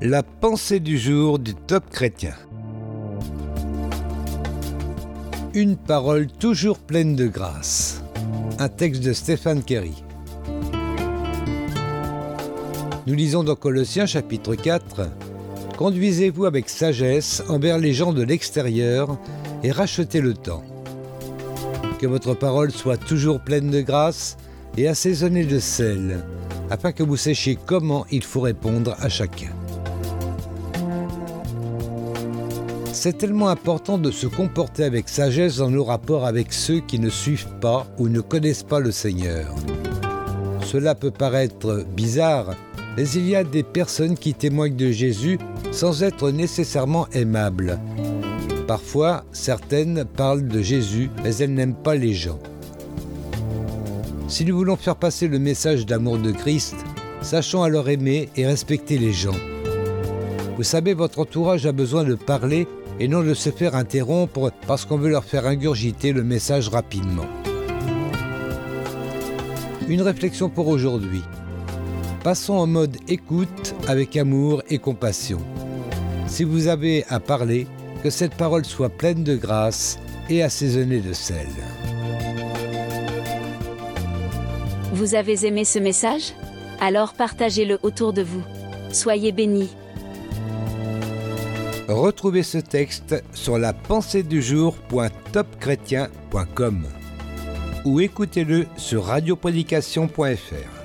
La pensée du jour du top chrétien. Une parole toujours pleine de grâce. Un texte de Stéphane Kerry. Nous lisons dans Colossiens chapitre 4 Conduisez-vous avec sagesse envers les gens de l'extérieur et rachetez le temps. Que votre parole soit toujours pleine de grâce et assaisonnée de sel, afin que vous sachiez comment il faut répondre à chacun. C'est tellement important de se comporter avec sagesse dans nos rapports avec ceux qui ne suivent pas ou ne connaissent pas le Seigneur. Cela peut paraître bizarre, mais il y a des personnes qui témoignent de Jésus sans être nécessairement aimables. Parfois, certaines parlent de Jésus, mais elles n'aiment pas les gens. Si nous voulons faire passer le message d'amour de Christ, sachons alors aimer et respecter les gens. Vous savez, votre entourage a besoin de parler et non de se faire interrompre parce qu'on veut leur faire ingurgiter le message rapidement. Une réflexion pour aujourd'hui. Passons en mode écoute avec amour et compassion. Si vous avez à parler, que cette parole soit pleine de grâce et assaisonnée de sel. Vous avez aimé ce message? Alors partagez-le autour de vous. Soyez bénis. Retrouvez ce texte sur la pensée du jour.topchrétien.com ou écoutez-le sur radioprédication.fr.